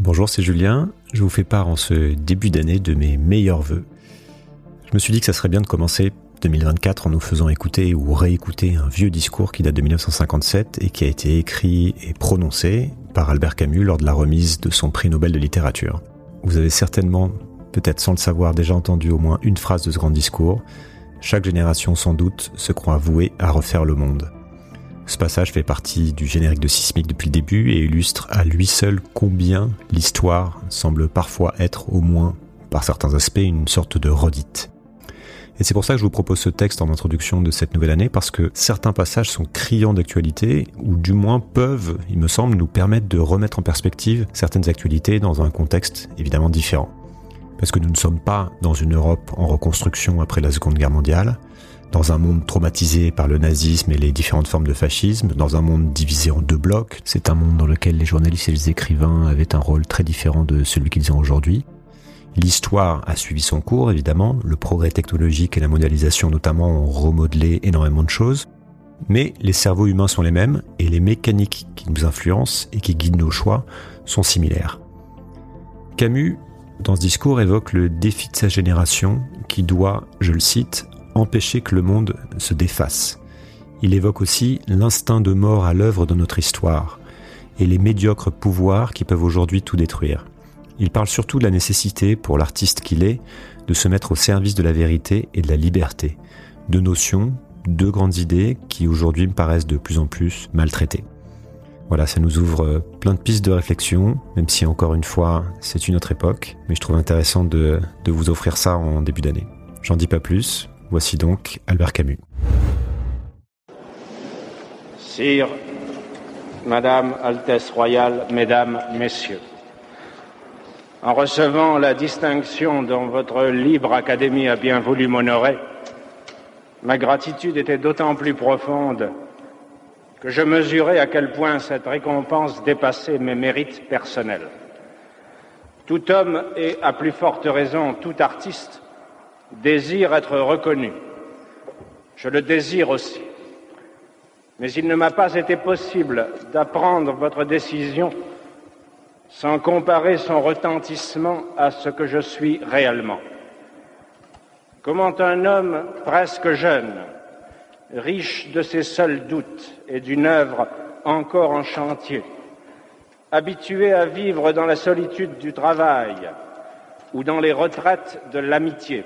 Bonjour, c'est Julien. Je vous fais part en ce début d'année de mes meilleurs voeux. Je me suis dit que ça serait bien de commencer 2024 en nous faisant écouter ou réécouter un vieux discours qui date de 1957 et qui a été écrit et prononcé par Albert Camus lors de la remise de son prix Nobel de littérature. Vous avez certainement, peut-être sans le savoir, déjà entendu au moins une phrase de ce grand discours. Chaque génération sans doute se croit vouée à refaire le monde. Ce passage fait partie du générique de Sismique depuis le début et illustre à lui seul combien l'histoire semble parfois être au moins, par certains aspects, une sorte de redite. Et c'est pour ça que je vous propose ce texte en introduction de cette nouvelle année, parce que certains passages sont criants d'actualité, ou du moins peuvent, il me semble, nous permettre de remettre en perspective certaines actualités dans un contexte évidemment différent. Parce que nous ne sommes pas dans une Europe en reconstruction après la Seconde Guerre mondiale, dans un monde traumatisé par le nazisme et les différentes formes de fascisme, dans un monde divisé en deux blocs. C'est un monde dans lequel les journalistes et les écrivains avaient un rôle très différent de celui qu'ils ont aujourd'hui. L'histoire a suivi son cours, évidemment. Le progrès technologique et la mondialisation, notamment, ont remodelé énormément de choses. Mais les cerveaux humains sont les mêmes et les mécaniques qui nous influencent et qui guident nos choix sont similaires. Camus, dans ce discours, évoque le défi de sa génération qui doit, je le cite, empêcher que le monde se défasse. Il évoque aussi l'instinct de mort à l'œuvre de notre histoire et les médiocres pouvoirs qui peuvent aujourd'hui tout détruire. Il parle surtout de la nécessité, pour l'artiste qu'il est, de se mettre au service de la vérité et de la liberté, deux notions, deux grandes idées qui aujourd'hui me paraissent de plus en plus maltraitées. Voilà, ça nous ouvre plein de pistes de réflexion, même si encore une fois, c'est une autre époque, mais je trouve intéressant de, de vous offrir ça en début d'année. J'en dis pas plus, Voici donc Albert Camus. Sire, Madame, Altesse royale, Mesdames, Messieurs, en recevant la distinction dont votre libre académie a bien voulu m'honorer, ma gratitude était d'autant plus profonde que je mesurais à quel point cette récompense dépassait mes mérites personnels. Tout homme et, à plus forte raison, tout artiste désire être reconnu. Je le désire aussi. Mais il ne m'a pas été possible d'apprendre votre décision sans comparer son retentissement à ce que je suis réellement. Comment un homme presque jeune, riche de ses seuls doutes et d'une œuvre encore en chantier, habitué à vivre dans la solitude du travail ou dans les retraites de l'amitié,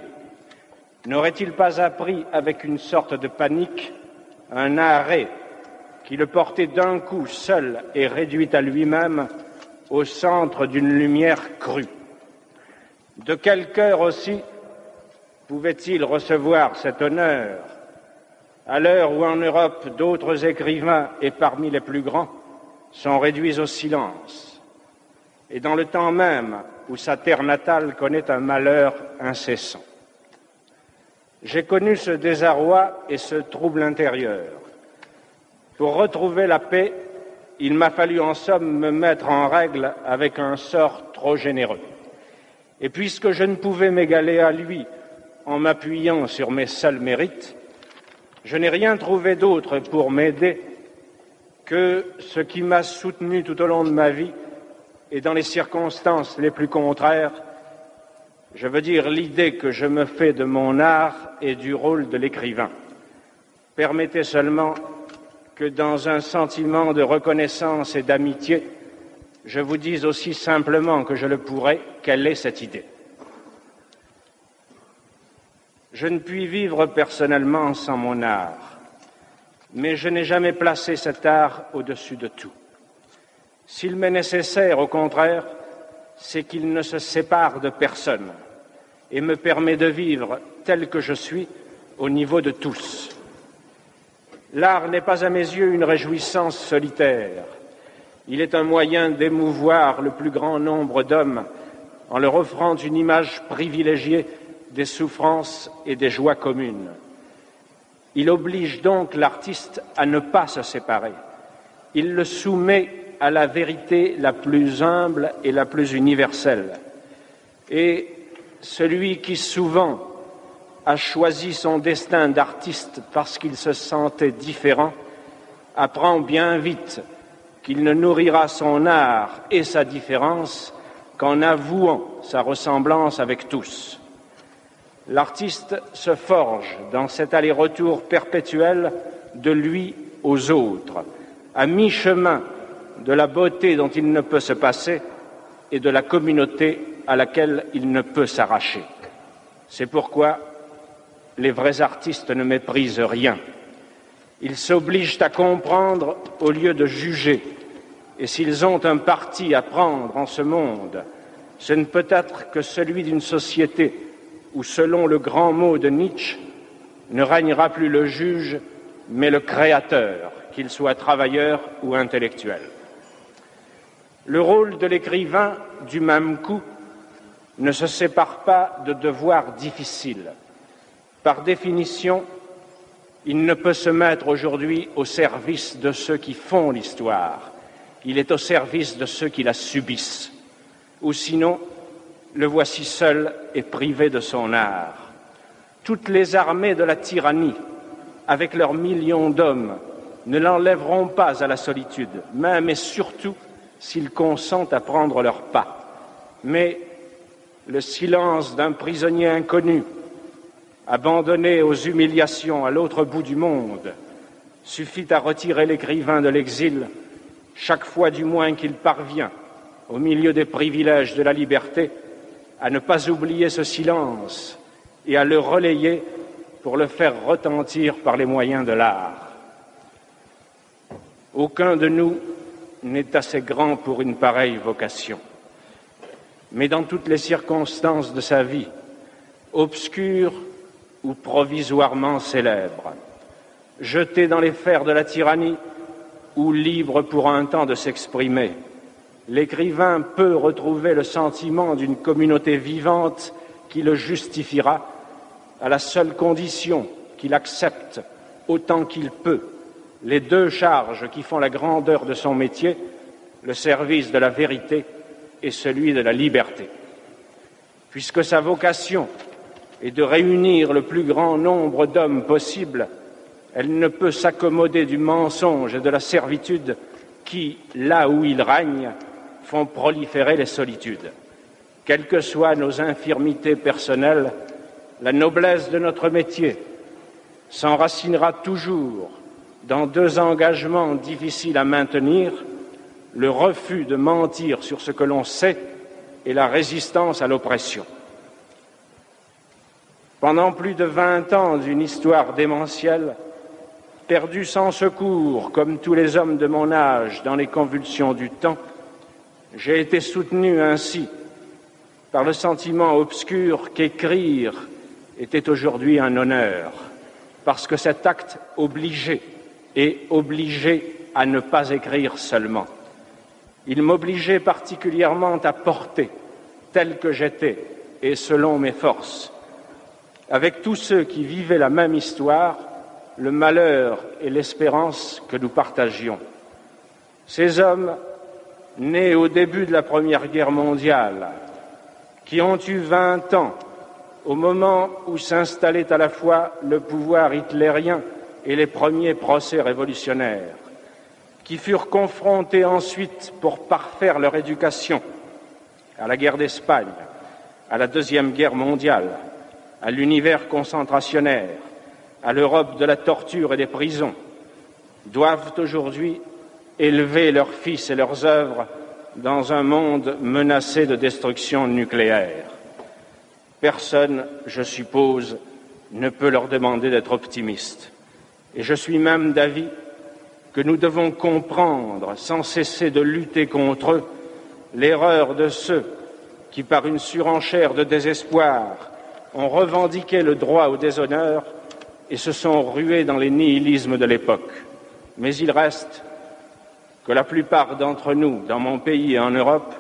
n'aurait-il pas appris avec une sorte de panique un arrêt qui le portait d'un coup seul et réduit à lui-même au centre d'une lumière crue? De quel cœur aussi pouvait-il recevoir cet honneur à l'heure où en Europe d'autres écrivains, et parmi les plus grands, sont réduits au silence, et dans le temps même où sa terre natale connaît un malheur incessant j'ai connu ce désarroi et ce trouble intérieur. Pour retrouver la paix, il m'a fallu en somme me mettre en règle avec un sort trop généreux. Et puisque je ne pouvais m'égaler à lui en m'appuyant sur mes seuls mérites, je n'ai rien trouvé d'autre pour m'aider que ce qui m'a soutenu tout au long de ma vie et dans les circonstances les plus contraires, je veux dire l'idée que je me fais de mon art et du rôle de l'écrivain. Permettez seulement que dans un sentiment de reconnaissance et d'amitié, je vous dise aussi simplement que je le pourrais, quelle est cette idée. Je ne puis vivre personnellement sans mon art, mais je n'ai jamais placé cet art au-dessus de tout. S'il m'est nécessaire, au contraire, c'est qu'il ne se sépare de personne et me permet de vivre tel que je suis au niveau de tous. L'art n'est pas à mes yeux une réjouissance solitaire. Il est un moyen d'émouvoir le plus grand nombre d'hommes en leur offrant une image privilégiée des souffrances et des joies communes. Il oblige donc l'artiste à ne pas se séparer. Il le soumet à la vérité la plus humble et la plus universelle. Et celui qui souvent a choisi son destin d'artiste parce qu'il se sentait différent, apprend bien vite qu'il ne nourrira son art et sa différence qu'en avouant sa ressemblance avec tous. L'artiste se forge dans cet aller-retour perpétuel de lui aux autres, à mi-chemin de la beauté dont il ne peut se passer et de la communauté à laquelle il ne peut s'arracher. C'est pourquoi les vrais artistes ne méprisent rien. Ils s'obligent à comprendre au lieu de juger. Et s'ils ont un parti à prendre en ce monde, ce ne peut être que celui d'une société où, selon le grand mot de Nietzsche, ne règnera plus le juge, mais le créateur, qu'il soit travailleur ou intellectuel. Le rôle de l'écrivain, du même coup, ne se sépare pas de devoirs difficiles. Par définition, il ne peut se mettre aujourd'hui au service de ceux qui font l'histoire, il est au service de ceux qui la subissent, ou sinon, le voici seul et privé de son art. Toutes les armées de la tyrannie, avec leurs millions d'hommes, ne l'enlèveront pas à la solitude, même et surtout s'ils consentent à prendre leur pas. Mais le silence d'un prisonnier inconnu, abandonné aux humiliations à l'autre bout du monde, suffit à retirer l'écrivain de l'exil, chaque fois du moins qu'il parvient, au milieu des privilèges de la liberté, à ne pas oublier ce silence et à le relayer pour le faire retentir par les moyens de l'art. Aucun de nous n'est assez grand pour une pareille vocation. Mais dans toutes les circonstances de sa vie, obscure ou provisoirement célèbre, jeté dans les fers de la tyrannie ou libre pour un temps de s'exprimer, l'écrivain peut retrouver le sentiment d'une communauté vivante qui le justifiera à la seule condition qu'il accepte autant qu'il peut les deux charges qui font la grandeur de son métier, le service de la vérité et celui de la liberté. Puisque sa vocation est de réunir le plus grand nombre d'hommes possible, elle ne peut s'accommoder du mensonge et de la servitude qui, là où ils règnent, font proliférer les solitudes. Quelles que soient nos infirmités personnelles, la noblesse de notre métier s'enracinera toujours dans deux engagements difficiles à maintenir, le refus de mentir sur ce que l'on sait et la résistance à l'oppression. Pendant plus de vingt ans d'une histoire démentielle, perdue sans secours, comme tous les hommes de mon âge dans les convulsions du temps, j'ai été soutenu ainsi par le sentiment obscur qu'écrire était aujourd'hui un honneur, parce que cet acte obligeait et obligé à ne pas écrire seulement. Il m'obligeait particulièrement à porter, tel que j'étais et selon mes forces, avec tous ceux qui vivaient la même histoire, le malheur et l'espérance que nous partagions. Ces hommes, nés au début de la Première Guerre mondiale, qui ont eu vingt ans au moment où s'installait à la fois le pouvoir hitlérien et les premiers procès révolutionnaires, qui furent confrontés ensuite pour parfaire leur éducation à la guerre d'Espagne, à la Deuxième Guerre mondiale, à l'univers concentrationnaire, à l'Europe de la torture et des prisons, doivent aujourd'hui élever leurs fils et leurs œuvres dans un monde menacé de destruction nucléaire. Personne, je suppose, ne peut leur demander d'être optimistes. Et je suis même d'avis que nous devons comprendre sans cesser de lutter contre eux l'erreur de ceux qui, par une surenchère de désespoir, ont revendiqué le droit au déshonneur et se sont rués dans les nihilismes de l'époque. Mais il reste que la plupart d'entre nous, dans mon pays et en Europe,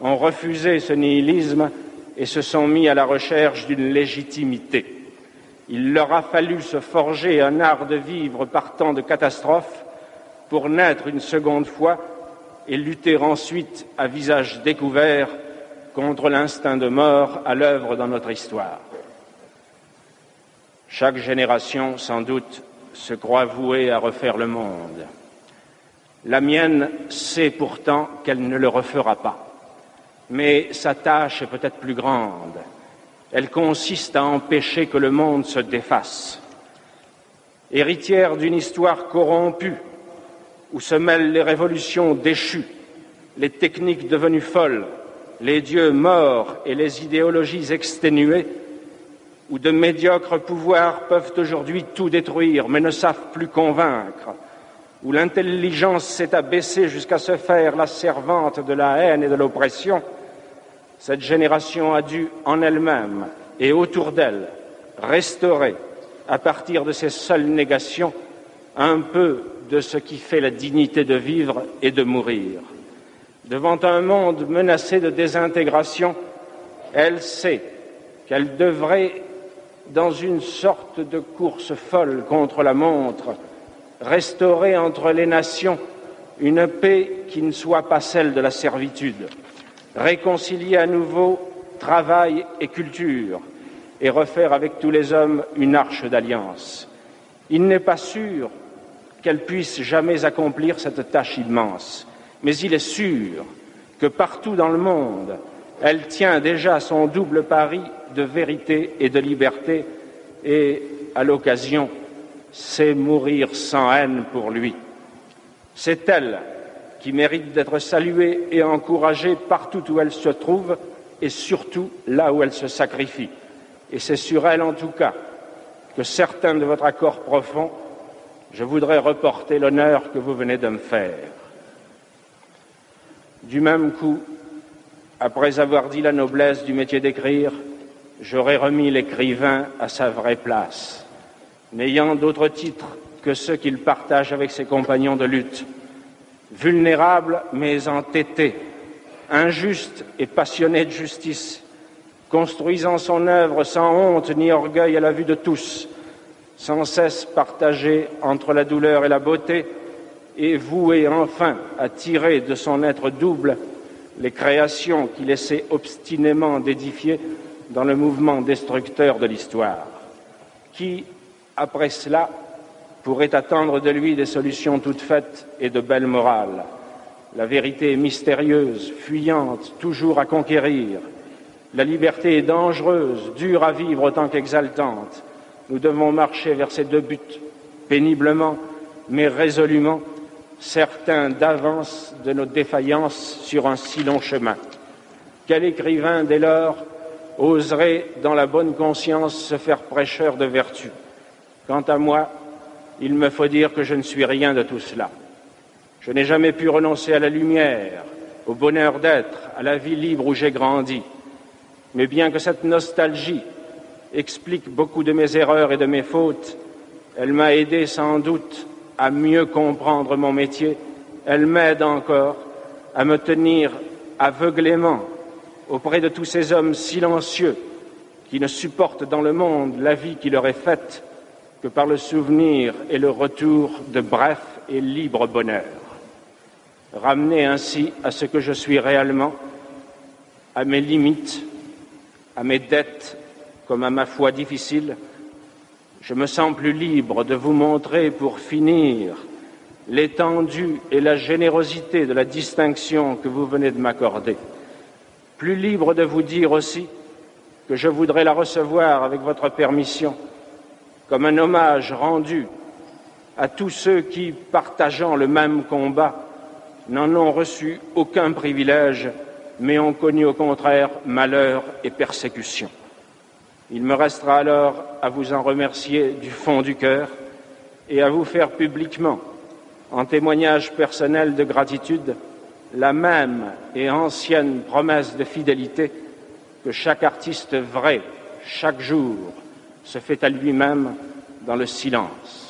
ont refusé ce nihilisme et se sont mis à la recherche d'une légitimité. Il leur a fallu se forger un art de vivre par tant de catastrophes pour naître une seconde fois et lutter ensuite à visage découvert contre l'instinct de mort à l'œuvre dans notre histoire. Chaque génération, sans doute, se croit vouée à refaire le monde. La mienne sait pourtant qu'elle ne le refera pas. Mais sa tâche est peut-être plus grande. Elle consiste à empêcher que le monde se défasse. Héritière d'une histoire corrompue, où se mêlent les révolutions déchues, les techniques devenues folles, les dieux morts et les idéologies exténuées, où de médiocres pouvoirs peuvent aujourd'hui tout détruire mais ne savent plus convaincre, où l'intelligence s'est abaissée jusqu'à se faire la servante de la haine et de l'oppression, cette génération a dû en elle-même et autour d'elle restaurer, à partir de ses seules négations, un peu de ce qui fait la dignité de vivre et de mourir. Devant un monde menacé de désintégration, elle sait qu'elle devrait, dans une sorte de course folle contre la montre, restaurer entre les nations une paix qui ne soit pas celle de la servitude, réconcilier à nouveau travail et culture, et refaire avec tous les hommes une arche d'alliance. Il n'est pas sûr qu'elle puisse jamais accomplir cette tâche immense, mais il est sûr que partout dans le monde, elle tient déjà son double pari de vérité et de liberté, et à l'occasion, c'est mourir sans haine pour lui. C'est elle qui mérite d'être saluée et encouragée partout où elle se trouve et surtout là où elle se sacrifie. Et c'est sur elle, en tout cas, que certains de votre accord profond, je voudrais reporter l'honneur que vous venez de me faire. Du même coup, après avoir dit la noblesse du métier d'écrire, j'aurais remis l'écrivain à sa vraie place, n'ayant d'autre titre que ceux qu'il partage avec ses compagnons de lutte, vulnérable mais entêté, injuste et passionné de justice, construisant son œuvre sans honte ni orgueil à la vue de tous, sans cesse partagé entre la douleur et la beauté, et voué enfin à tirer de son être double les créations qu'il essaie obstinément d'édifier dans le mouvement destructeur de l'histoire. Qui, après cela, pourrait attendre de lui des solutions toutes faites et de belle morale La vérité est mystérieuse, fuyante, toujours à conquérir. La liberté est dangereuse, dure à vivre autant qu'exaltante. Nous devons marcher vers ces deux buts, péniblement, mais résolument, certains d'avance de nos défaillances sur un si long chemin. Quel écrivain, dès lors, oserait, dans la bonne conscience, se faire prêcheur de vertu? Quant à moi, il me faut dire que je ne suis rien de tout cela. Je n'ai jamais pu renoncer à la lumière, au bonheur d'être, à la vie libre où j'ai grandi. Mais bien que cette nostalgie explique beaucoup de mes erreurs et de mes fautes, elle m'a aidé sans doute à mieux comprendre mon métier, elle m'aide encore à me tenir aveuglément auprès de tous ces hommes silencieux qui ne supportent dans le monde la vie qui leur est faite que par le souvenir et le retour de bref et libre bonheur. Ramener ainsi à ce que je suis réellement, à mes limites, à mes dettes comme à ma foi difficile, je me sens plus libre de vous montrer pour finir l'étendue et la générosité de la distinction que vous venez de m'accorder. Plus libre de vous dire aussi que je voudrais la recevoir avec votre permission comme un hommage rendu à tous ceux qui, partageant le même combat, n'en ont reçu aucun privilège, mais ont connu au contraire malheur et persécution. Il me restera alors à vous en remercier du fond du cœur et à vous faire publiquement, en témoignage personnel de gratitude, la même et ancienne promesse de fidélité que chaque artiste vrai, chaque jour, se fait à lui-même dans le silence.